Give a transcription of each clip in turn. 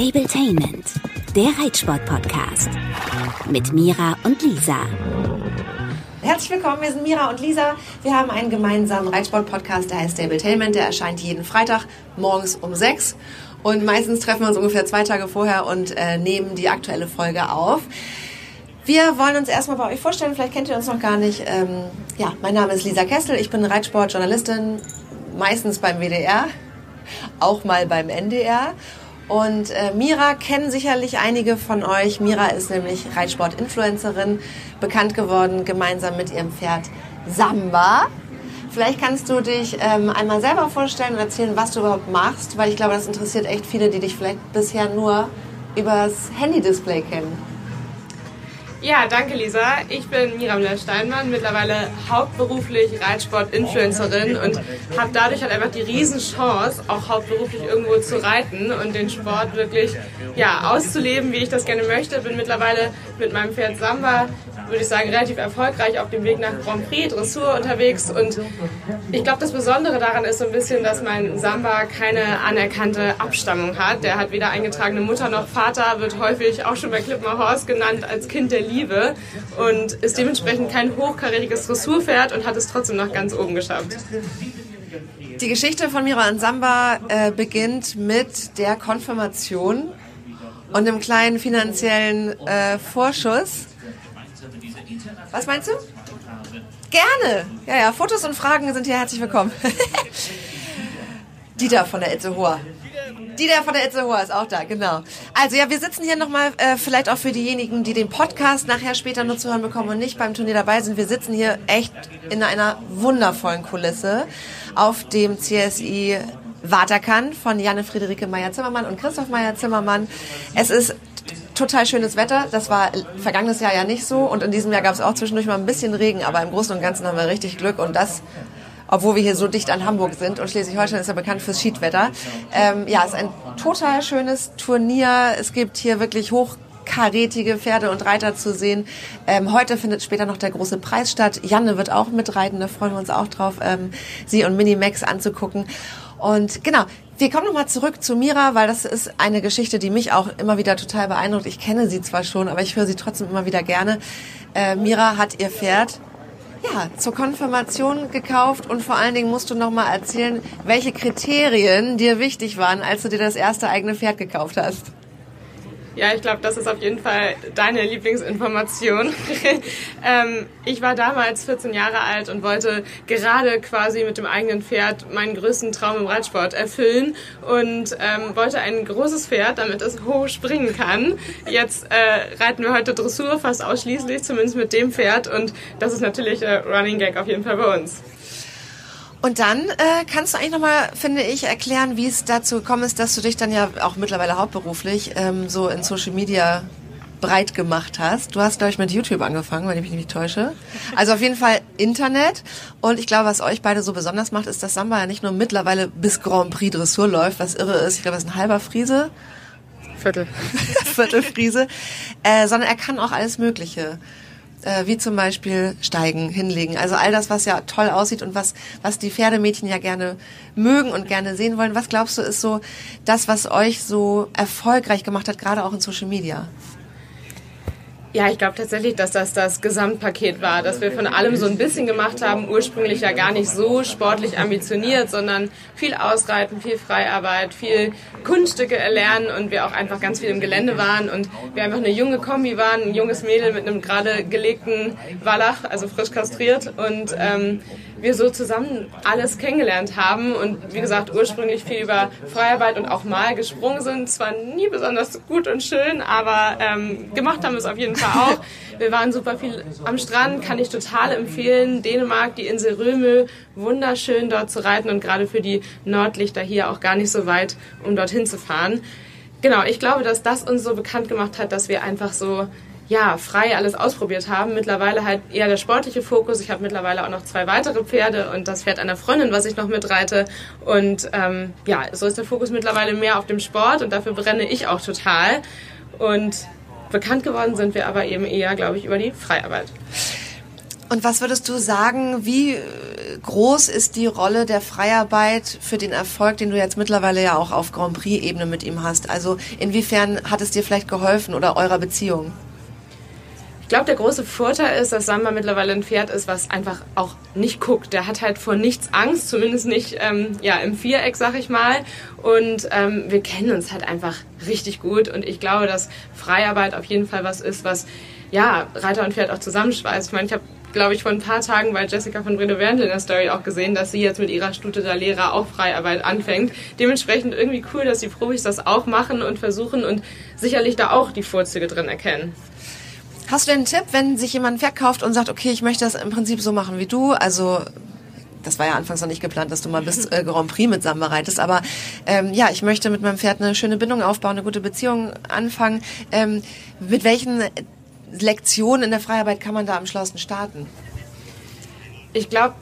Stabletainment, der Reitsport-Podcast. Mit Mira und Lisa. Herzlich willkommen, wir sind Mira und Lisa. Wir haben einen gemeinsamen Reitsport-Podcast, der heißt Stabletainment. Der erscheint jeden Freitag morgens um sechs. Und meistens treffen wir uns ungefähr zwei Tage vorher und äh, nehmen die aktuelle Folge auf. Wir wollen uns erstmal bei euch vorstellen, vielleicht kennt ihr uns noch gar nicht. Ähm, ja, mein Name ist Lisa Kessel, ich bin Reitsportjournalistin, meistens beim WDR, auch mal beim NDR. Und äh, Mira kennen sicherlich einige von euch. Mira ist nämlich Reitsport-Influencerin, bekannt geworden gemeinsam mit ihrem Pferd Samba. Vielleicht kannst du dich ähm, einmal selber vorstellen und erzählen, was du überhaupt machst, weil ich glaube, das interessiert echt viele, die dich vielleicht bisher nur übers Handy-Display kennen. Ja, danke Lisa. Ich bin Mira Müller-Steinmann, mittlerweile hauptberuflich Reitsport-Influencerin und habe dadurch halt einfach die Riesenchance, auch hauptberuflich irgendwo zu reiten und den Sport wirklich ja, auszuleben, wie ich das gerne möchte. Bin mittlerweile mit meinem Pferd Samba würde ich sagen, relativ erfolgreich auf dem Weg nach Grand Prix, Dressur unterwegs. Und ich glaube, das Besondere daran ist so ein bisschen, dass mein Samba keine anerkannte Abstammung hat. Der hat weder eingetragene Mutter noch Vater, wird häufig auch schon bei Clipmar Horse genannt als Kind der Liebe und ist dementsprechend kein hochkarätiges Dressurpferd und hat es trotzdem noch ganz oben geschafft. Die Geschichte von Mira und Samba äh, beginnt mit der Konfirmation und einem kleinen finanziellen äh, Vorschuss. Was meinst du? Gerne. Ja, ja, Fotos und Fragen sind hier herzlich willkommen. Dieter von der Itzehoer. Dieter von der Itzehoer ist auch da, genau. Also ja, wir sitzen hier nochmal, äh, vielleicht auch für diejenigen, die den Podcast nachher später nur zu hören bekommen und nicht beim Turnier dabei sind. Wir sitzen hier echt in einer wundervollen Kulisse auf dem CSI Waterkan von Janne Friederike Meyer-Zimmermann und Christoph Meyer-Zimmermann. Es ist total schönes Wetter. Das war vergangenes Jahr ja nicht so. Und in diesem Jahr gab es auch zwischendurch mal ein bisschen Regen. Aber im Großen und Ganzen haben wir richtig Glück. Und das, obwohl wir hier so dicht an Hamburg sind. Und Schleswig-Holstein ist ja bekannt fürs Schiedwetter. Ähm, ja, es ist ein total schönes Turnier. Es gibt hier wirklich hoch karätige Pferde und Reiter zu sehen. Ähm, heute findet später noch der große Preis statt. Janne wird auch mitreiten, da freuen wir uns auch drauf, ähm, sie und Minimax anzugucken. Und genau, wir kommen nochmal zurück zu Mira, weil das ist eine Geschichte, die mich auch immer wieder total beeindruckt. Ich kenne sie zwar schon, aber ich höre sie trotzdem immer wieder gerne. Äh, Mira hat ihr Pferd ja, zur Konfirmation gekauft und vor allen Dingen musst du nochmal erzählen, welche Kriterien dir wichtig waren, als du dir das erste eigene Pferd gekauft hast. Ja, ich glaube, das ist auf jeden Fall deine Lieblingsinformation. ähm, ich war damals 14 Jahre alt und wollte gerade quasi mit dem eigenen Pferd meinen größten Traum im Reitsport erfüllen und ähm, wollte ein großes Pferd, damit es hoch springen kann. Jetzt äh, reiten wir heute Dressur fast ausschließlich, zumindest mit dem Pferd und das ist natürlich äh, Running Gag auf jeden Fall bei uns. Und dann äh, kannst du eigentlich nochmal, finde ich, erklären, wie es dazu gekommen ist, dass du dich dann ja auch mittlerweile hauptberuflich ähm, so in Social Media breit gemacht hast. Du hast, glaube ich, mit YouTube angefangen, wenn ich mich nicht täusche. Also auf jeden Fall Internet. Und ich glaube, was euch beide so besonders macht, ist, dass Samba ja nicht nur mittlerweile bis Grand Prix Dressur läuft, was irre ist. Ich glaube, das ist ein halber Friese. Viertel. Viertel Friese. Äh, sondern er kann auch alles Mögliche äh, wie zum Beispiel Steigen, Hinlegen. Also all das, was ja toll aussieht und was, was die Pferdemädchen ja gerne mögen und gerne sehen wollen. Was glaubst du, ist so das, was euch so erfolgreich gemacht hat, gerade auch in Social Media? Ja, ich glaube tatsächlich, dass das das Gesamtpaket war, dass wir von allem so ein bisschen gemacht haben, ursprünglich ja gar nicht so sportlich ambitioniert, sondern viel Ausreiten, viel Freiarbeit, viel Kunststücke erlernen und wir auch einfach ganz viel im Gelände waren und wir einfach eine junge Kombi waren, ein junges Mädel mit einem gerade gelegten Wallach, also frisch kastriert und ähm, wir so zusammen alles kennengelernt haben und wie gesagt ursprünglich viel über Freiarbeit und auch mal gesprungen sind. Zwar nie besonders gut und schön, aber ähm, gemacht haben wir es auf jeden Fall auch. Wir waren super viel am Strand, kann ich total empfehlen. Dänemark, die Insel Römö, wunderschön dort zu reiten und gerade für die Nordlichter hier auch gar nicht so weit, um dorthin zu fahren. Genau, ich glaube, dass das uns so bekannt gemacht hat, dass wir einfach so ja, frei alles ausprobiert haben. Mittlerweile halt eher der sportliche Fokus. Ich habe mittlerweile auch noch zwei weitere Pferde und das Pferd einer Freundin, was ich noch mitreite. Und ähm, ja, so ist der Fokus mittlerweile mehr auf dem Sport und dafür brenne ich auch total. Und bekannt geworden sind wir aber eben eher, glaube ich, über die Freiarbeit. Und was würdest du sagen, wie groß ist die Rolle der Freiarbeit für den Erfolg, den du jetzt mittlerweile ja auch auf Grand Prix-Ebene mit ihm hast? Also inwiefern hat es dir vielleicht geholfen oder eurer Beziehung? Ich glaube, der große Vorteil ist, dass Samba mittlerweile ein Pferd ist, was einfach auch nicht guckt. Der hat halt vor nichts Angst, zumindest nicht ähm, ja, im Viereck, sag ich mal. Und ähm, wir kennen uns halt einfach richtig gut. Und ich glaube, dass Freiarbeit auf jeden Fall was ist, was ja, Reiter und Pferd auch zusammenschweißt. Ich meine, ich habe glaube ich, vor ein paar Tagen bei Jessica von Wendel in der Story auch gesehen, dass sie jetzt mit ihrer Stute der Lehrer auch Freiarbeit anfängt. Dementsprechend irgendwie cool, dass die Profis das auch machen und versuchen und sicherlich da auch die Vorzüge drin erkennen. Hast du denn einen Tipp, wenn sich jemand verkauft und sagt, okay, ich möchte das im Prinzip so machen wie du, also das war ja anfangs noch nicht geplant, dass du mal bis äh, Grand Prix mit Samba reitest, aber ähm, ja, ich möchte mit meinem Pferd eine schöne Bindung aufbauen, eine gute Beziehung anfangen. Ähm, mit welchen Lektionen in der Freiarbeit kann man da am schlausten starten? Ich glaube,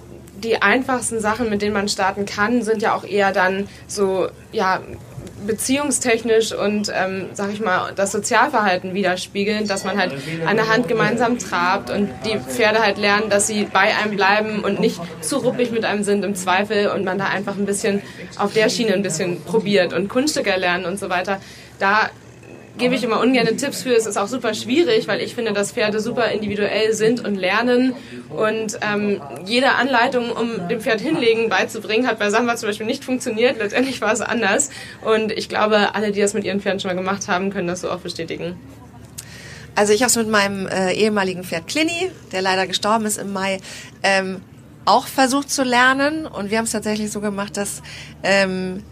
die einfachsten Sachen, mit denen man starten kann, sind ja auch eher dann so, ja, beziehungstechnisch und, ähm, sag ich mal, das Sozialverhalten widerspiegeln, dass man halt an der Hand gemeinsam trabt und die Pferde halt lernen, dass sie bei einem bleiben und nicht zu ruppig mit einem sind im Zweifel und man da einfach ein bisschen auf der Schiene ein bisschen probiert und Kunststücke lernen und so weiter. Da gebe ich immer ungern Tipps für. Es ist auch super schwierig, weil ich finde, dass Pferde super individuell sind und lernen. Und ähm, jede Anleitung, um dem Pferd hinlegen beizubringen, hat bei Samba zum Beispiel nicht funktioniert. Letztendlich war es anders. Und ich glaube, alle, die das mit ihren Pferden schon mal gemacht haben, können das so auch bestätigen. Also ich habe es mit meinem äh, ehemaligen Pferd Clini, der leider gestorben ist im Mai, ähm, auch versucht zu lernen. Und wir haben es tatsächlich so gemacht, dass ähm,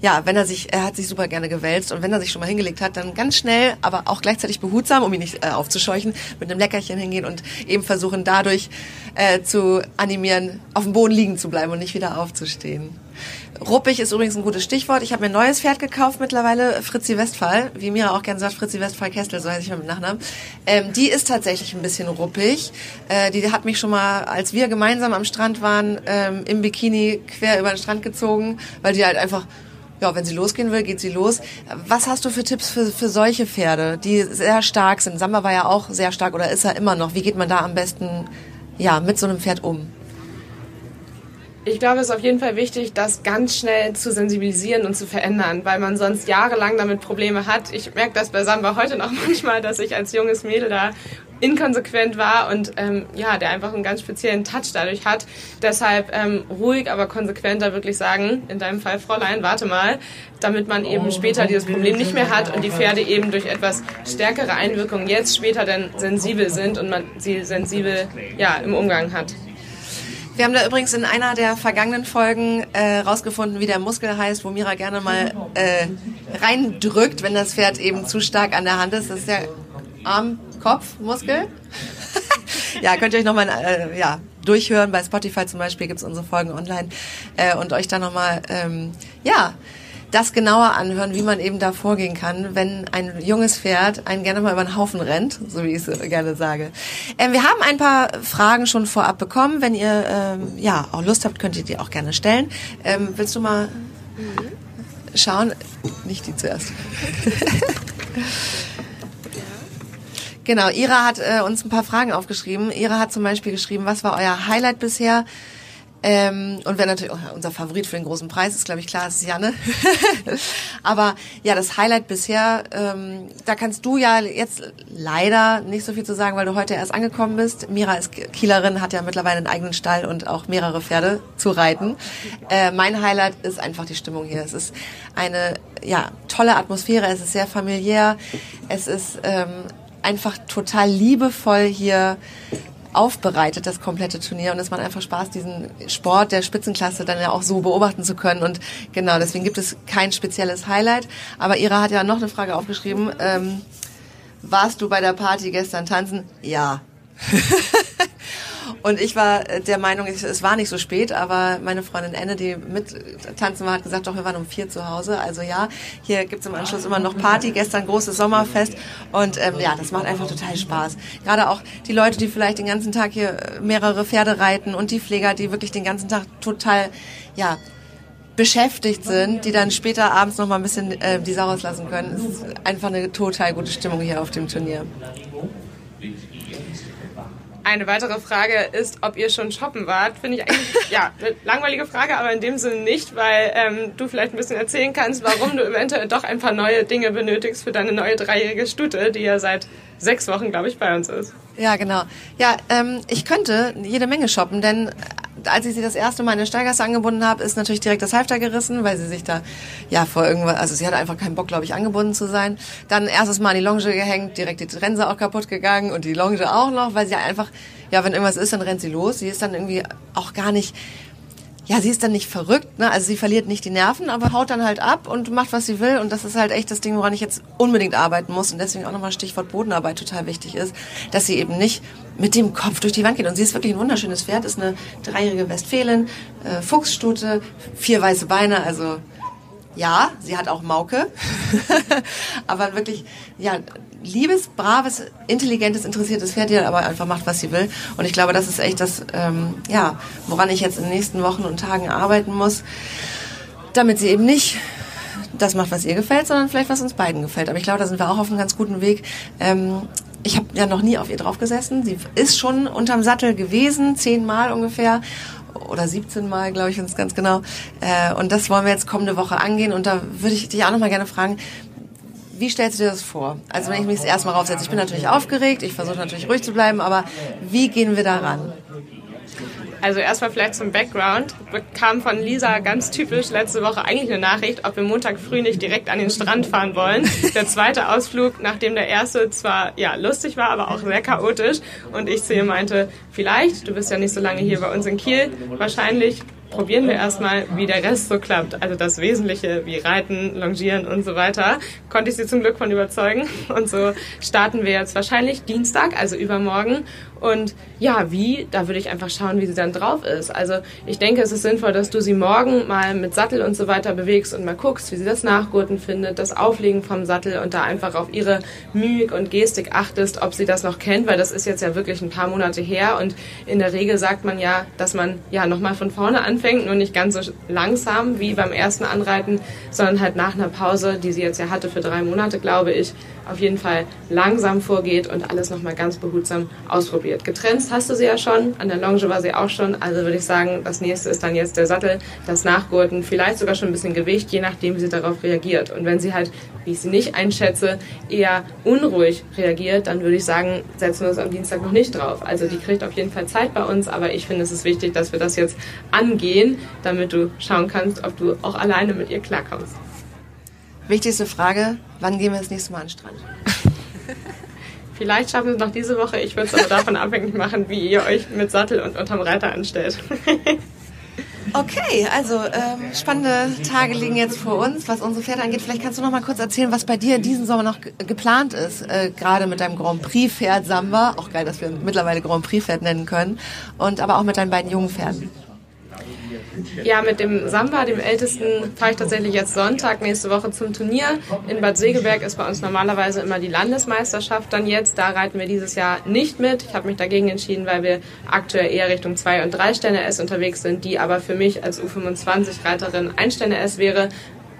ja, wenn er sich, er hat sich super gerne gewälzt und wenn er sich schon mal hingelegt hat, dann ganz schnell, aber auch gleichzeitig behutsam, um ihn nicht äh, aufzuscheuchen, mit einem Leckerchen hingehen und eben versuchen dadurch äh, zu animieren, auf dem Boden liegen zu bleiben und nicht wieder aufzustehen. Ruppig ist übrigens ein gutes Stichwort. Ich habe mir ein neues Pferd gekauft mittlerweile, Fritzi Westphal, wie Mira auch gerne sagt, Fritzi Westphal Kestel, so heiße ich mit Nachnamen. Ähm, die ist tatsächlich ein bisschen ruppig. Äh, die hat mich schon mal, als wir gemeinsam am Strand waren, ähm, im Bikini quer über den Strand gezogen, weil die halt einfach ja, wenn sie losgehen will, geht sie los. Was hast du für Tipps für, für solche Pferde, die sehr stark sind? Samba war ja auch sehr stark oder ist er immer noch. Wie geht man da am besten ja, mit so einem Pferd um? Ich glaube, es ist auf jeden Fall wichtig, das ganz schnell zu sensibilisieren und zu verändern, weil man sonst jahrelang damit Probleme hat. Ich merke das bei Samba heute noch manchmal, dass ich als junges Mädel da inkonsequent war und ähm, ja, der einfach einen ganz speziellen Touch dadurch hat. Deshalb ähm, ruhig, aber konsequenter wirklich sagen, in deinem Fall Fräulein, warte mal, damit man eben später dieses Problem nicht mehr hat und die Pferde eben durch etwas stärkere Einwirkungen jetzt später dann sensibel sind und man sie sensibel ja, im Umgang hat. Wir haben da übrigens in einer der vergangenen Folgen äh, rausgefunden, wie der Muskel heißt, wo Mira gerne mal äh, reindrückt, wenn das Pferd eben zu stark an der Hand ist. Das ist der Arm-Kopf-Muskel. ja, könnt ihr euch nochmal äh, ja, durchhören. Bei Spotify zum Beispiel gibt's unsere Folgen online äh, und euch dann nochmal ähm, ja, das genauer anhören, wie man eben da vorgehen kann, wenn ein junges Pferd einen gerne mal über den Haufen rennt, so wie ich es gerne sage. Ähm, wir haben ein paar Fragen schon vorab bekommen. Wenn ihr ähm, ja auch Lust habt, könnt ihr die auch gerne stellen. Ähm, willst du mal schauen? Nicht die zuerst. Genau, Ira hat äh, uns ein paar Fragen aufgeschrieben. Ira hat zum Beispiel geschrieben, was war euer Highlight bisher? Ähm, und wer natürlich auch unser Favorit für den großen Preis ist, glaube ich, klar, ist Janne. Aber ja, das Highlight bisher, ähm, da kannst du ja jetzt leider nicht so viel zu sagen, weil du heute erst angekommen bist. Mira ist Kielerin, hat ja mittlerweile einen eigenen Stall und auch mehrere Pferde zu reiten. Äh, mein Highlight ist einfach die Stimmung hier. Es ist eine ja, tolle Atmosphäre, es ist sehr familiär, es ist ähm, einfach total liebevoll hier aufbereitet, das komplette Turnier. Und es macht einfach Spaß, diesen Sport der Spitzenklasse dann ja auch so beobachten zu können. Und genau, deswegen gibt es kein spezielles Highlight. Aber Ira hat ja noch eine Frage aufgeschrieben. Ähm, warst du bei der Party gestern tanzen? Ja. Und ich war der Meinung, es war nicht so spät, aber meine Freundin Anne, die mit tanzen war, hat gesagt, doch, wir waren um vier zu Hause. Also ja, hier gibt's im Anschluss immer noch Party, gestern großes Sommerfest. Und ähm, ja, das macht einfach total Spaß. Gerade auch die Leute, die vielleicht den ganzen Tag hier mehrere Pferde reiten und die Pfleger, die wirklich den ganzen Tag total, ja, beschäftigt sind, die dann später abends noch mal ein bisschen äh, die Sau rauslassen können. Es ist einfach eine total gute Stimmung hier auf dem Turnier Eine weitere Frage ist, ob ihr schon shoppen wart. Finde ich eigentlich, ja, eine langweilige Frage, aber in dem Sinne nicht, weil ähm, du vielleicht ein bisschen erzählen kannst, warum du eventuell doch ein paar neue Dinge benötigst für deine neue dreijährige Stute, die ja seit sechs Wochen, glaube ich, bei uns ist. Ja, genau. Ja, ähm, ich könnte jede Menge shoppen, denn als ich sie das erste Mal in der Steigasse angebunden habe, ist natürlich direkt das Halfter gerissen, weil sie sich da ja vor irgendwas, also sie hatte einfach keinen Bock, glaube ich, angebunden zu sein. Dann erstes Mal an die Longe gehängt, direkt die Trense auch kaputt gegangen und die Longe auch noch, weil sie einfach, ja, wenn irgendwas ist, dann rennt sie los. Sie ist dann irgendwie auch gar nicht ja, sie ist dann nicht verrückt, ne? Also sie verliert nicht die Nerven, aber haut dann halt ab und macht, was sie will. Und das ist halt echt das Ding, woran ich jetzt unbedingt arbeiten muss. Und deswegen auch nochmal Stichwort Bodenarbeit total wichtig ist, dass sie eben nicht mit dem Kopf durch die Wand geht. Und sie ist wirklich ein wunderschönes Pferd, ist eine dreijährige Westfälin, äh, Fuchsstute, vier weiße Beine, also ja, sie hat auch Mauke, aber wirklich, ja, liebes, braves, intelligentes, interessiertes Pferd, die dann aber einfach macht, was sie will. Und ich glaube, das ist echt das, ähm, ja, woran ich jetzt in den nächsten Wochen und Tagen arbeiten muss, damit sie eben nicht das macht, was ihr gefällt, sondern vielleicht was uns beiden gefällt. Aber ich glaube, da sind wir auch auf einem ganz guten Weg. Ähm, ich habe ja noch nie auf ihr drauf gesessen. Sie ist schon unterm Sattel gewesen, zehnmal ungefähr oder 17 Mal, glaube ich, uns ganz genau. Äh, und das wollen wir jetzt kommende Woche angehen. Und da würde ich dich auch noch mal gerne fragen, wie stellst du dir das vor? Also wenn ich mich das erstmal raufsetze, ich bin natürlich aufgeregt, ich versuche natürlich ruhig zu bleiben, aber wie gehen wir daran? Also erstmal vielleicht zum Background. Bekam von Lisa ganz typisch letzte Woche eigentlich eine Nachricht, ob wir Montag früh nicht direkt an den Strand fahren wollen. Der zweite Ausflug, nachdem der erste zwar ja lustig war, aber auch sehr chaotisch. Und ich zu ihr meinte, vielleicht, du bist ja nicht so lange hier bei uns in Kiel, wahrscheinlich probieren wir erstmal, wie der Rest so klappt. Also das Wesentliche wie Reiten, Longieren und so weiter, konnte ich sie zum Glück von überzeugen. Und so starten wir jetzt wahrscheinlich Dienstag, also übermorgen. Und ja, wie, da würde ich einfach schauen, wie sie dann drauf ist. Also ich denke, es ist sinnvoll, dass du sie morgen mal mit Sattel und so weiter bewegst und mal guckst, wie sie das Nachgurten findet, das Auflegen vom Sattel und da einfach auf ihre Mimik und Gestik achtest, ob sie das noch kennt, weil das ist jetzt ja wirklich ein paar Monate her und in der Regel sagt man ja, dass man ja nochmal von vorne anfängt, nur nicht ganz so langsam wie beim ersten Anreiten, sondern halt nach einer Pause, die sie jetzt ja hatte für drei Monate, glaube ich, auf jeden Fall langsam vorgeht und alles nochmal ganz behutsam ausprobiert. Getrennt hast du sie ja schon, an der Longe war sie auch schon, also würde ich sagen, das nächste ist dann jetzt der Sattel, das Nachgurten, vielleicht sogar schon ein bisschen Gewicht, je nachdem, wie sie darauf reagiert. Und wenn sie halt, wie ich sie nicht einschätze, eher unruhig reagiert, dann würde ich sagen, setzen wir uns am Dienstag noch nicht drauf. Also die kriegt auf jeden Fall Zeit bei uns, aber ich finde, es ist wichtig, dass wir das jetzt angehen, damit du schauen kannst, ob du auch alleine mit ihr klarkommst. Wichtigste Frage, wann gehen wir das nächste Mal an den Strand? Vielleicht schaffen wir es noch diese Woche. Ich würde es aber davon abhängig machen, wie ihr euch mit Sattel und unterm Reiter anstellt. Okay, also ähm, spannende Tage liegen jetzt vor uns, was unsere Pferde angeht. Vielleicht kannst du noch mal kurz erzählen, was bei dir diesen Sommer noch geplant ist, äh, gerade mit deinem Grand Prix Pferd Samba. Auch geil, dass wir mittlerweile Grand Prix Pferd nennen können. Und aber auch mit deinen beiden jungen Pferden. Ja, mit dem Samba, dem ältesten, fahre ich tatsächlich jetzt Sonntag nächste Woche zum Turnier. In Bad Segeberg ist bei uns normalerweise immer die Landesmeisterschaft. Dann jetzt, da reiten wir dieses Jahr nicht mit. Ich habe mich dagegen entschieden, weil wir aktuell eher Richtung 2 und 3 Sterne S unterwegs sind, die aber für mich als U25-Reiterin 1 Sterne S wäre,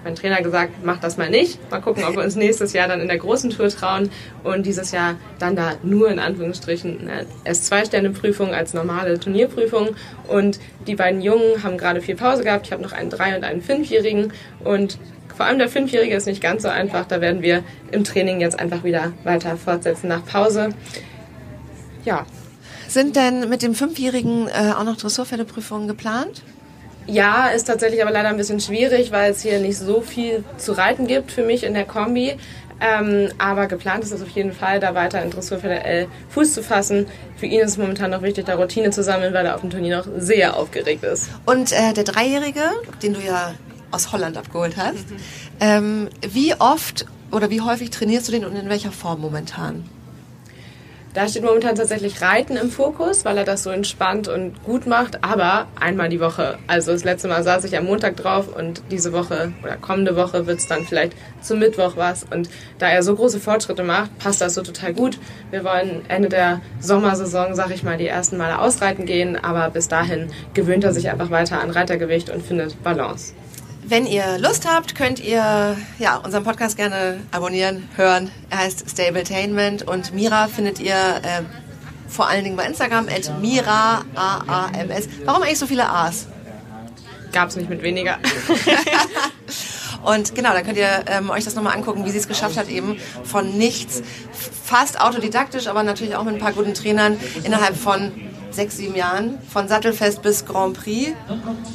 mein Trainer gesagt, mach das mal nicht. Mal gucken, ob wir uns nächstes Jahr dann in der großen Tour trauen und dieses Jahr dann da nur in Anführungsstrichen eine S2-Sterne-Prüfung als normale Turnierprüfung. Und die beiden Jungen haben gerade viel Pause gehabt. Ich habe noch einen drei- und einen fünfjährigen und vor allem der Fünfjährige ist nicht ganz so einfach. Da werden wir im Training jetzt einfach wieder weiter fortsetzen nach Pause. Ja. Sind denn mit dem Fünfjährigen äh, auch noch Dressurpferdeprüfungen geplant? Ja, ist tatsächlich aber leider ein bisschen schwierig, weil es hier nicht so viel zu reiten gibt für mich in der Kombi. Ähm, aber geplant ist es auf jeden Fall, da weiter in Dressurpferde L Fuß zu fassen. Für ihn ist es momentan noch wichtig, da Routine zu sammeln, weil er auf dem Turnier noch sehr aufgeregt ist. Und äh, der Dreijährige, den du ja aus Holland abgeholt hast, mhm. ähm, wie oft oder wie häufig trainierst du den und in welcher Form momentan? Da steht momentan tatsächlich Reiten im Fokus, weil er das so entspannt und gut macht, aber einmal die Woche. Also das letzte Mal saß ich am Montag drauf und diese Woche oder kommende Woche wird es dann vielleicht zum Mittwoch was. Und da er so große Fortschritte macht, passt das so total gut. Wir wollen Ende der Sommersaison, sag ich mal, die ersten Male ausreiten gehen, aber bis dahin gewöhnt er sich einfach weiter an Reitergewicht und findet Balance. Wenn ihr Lust habt, könnt ihr ja, unseren Podcast gerne abonnieren, hören. Er heißt Stabletainment und Mira findet ihr äh, vor allen Dingen bei Instagram, at Mira, A-A-M-S. Warum eigentlich so viele A's? Gab es nicht mit weniger. Und genau, da könnt ihr ähm, euch das nochmal angucken, wie sie es geschafft hat, eben von nichts, fast autodidaktisch, aber natürlich auch mit ein paar guten Trainern innerhalb von sechs, sieben Jahren, von Sattelfest bis Grand Prix,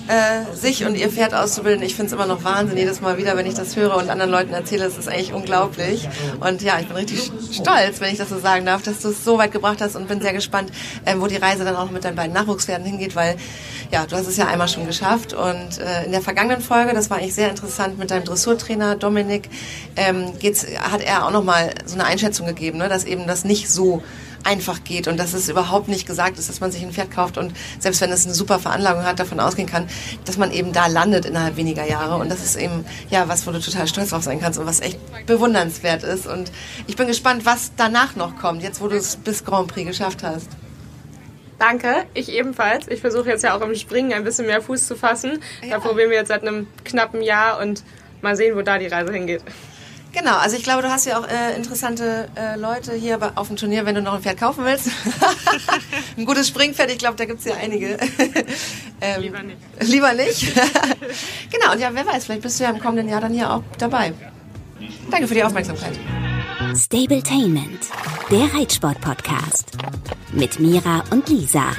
äh, sich und ihr Pferd auszubilden. Ich finde es immer noch Wahnsinn, jedes Mal wieder, wenn ich das höre und anderen Leuten erzähle, es ist eigentlich unglaublich. Und ja, ich bin richtig stolz, wenn ich das so sagen darf, dass du es so weit gebracht hast und bin sehr gespannt, äh, wo die Reise dann auch mit deinen beiden Nachwuchspferden hingeht, weil ja, du hast es ja einmal schon geschafft und äh, in der vergangenen Folge, das war eigentlich sehr interessant mit deinem Dressurtrainer Dominik, ähm, geht's, hat er auch nochmal so eine Einschätzung gegeben, ne, dass eben das nicht so einfach geht und dass es überhaupt nicht gesagt ist, dass man sich ein Pferd kauft und selbst wenn es eine super Veranlagung hat, davon ausgehen kann, dass man eben da landet innerhalb weniger Jahre und das ist eben ja was, wo du total stolz drauf sein kannst und was echt bewundernswert ist und ich bin gespannt, was danach noch kommt, jetzt wo du es bis Grand Prix geschafft hast. Danke, ich ebenfalls. Ich versuche jetzt ja auch im Springen ein bisschen mehr Fuß zu fassen. Ja. Da probieren wir jetzt seit einem knappen Jahr und mal sehen, wo da die Reise hingeht. Genau, also ich glaube, du hast ja auch äh, interessante äh, Leute hier auf dem Turnier, wenn du noch ein Pferd kaufen willst. ein gutes Springpferd, ich glaube, da gibt es ja einige. ähm, lieber nicht. Lieber nicht. genau, und ja, wer weiß, vielleicht bist du ja im kommenden Jahr dann hier auch dabei. Danke für die Aufmerksamkeit. Stabletainment, der Reitsport-Podcast mit Mira und Lisa.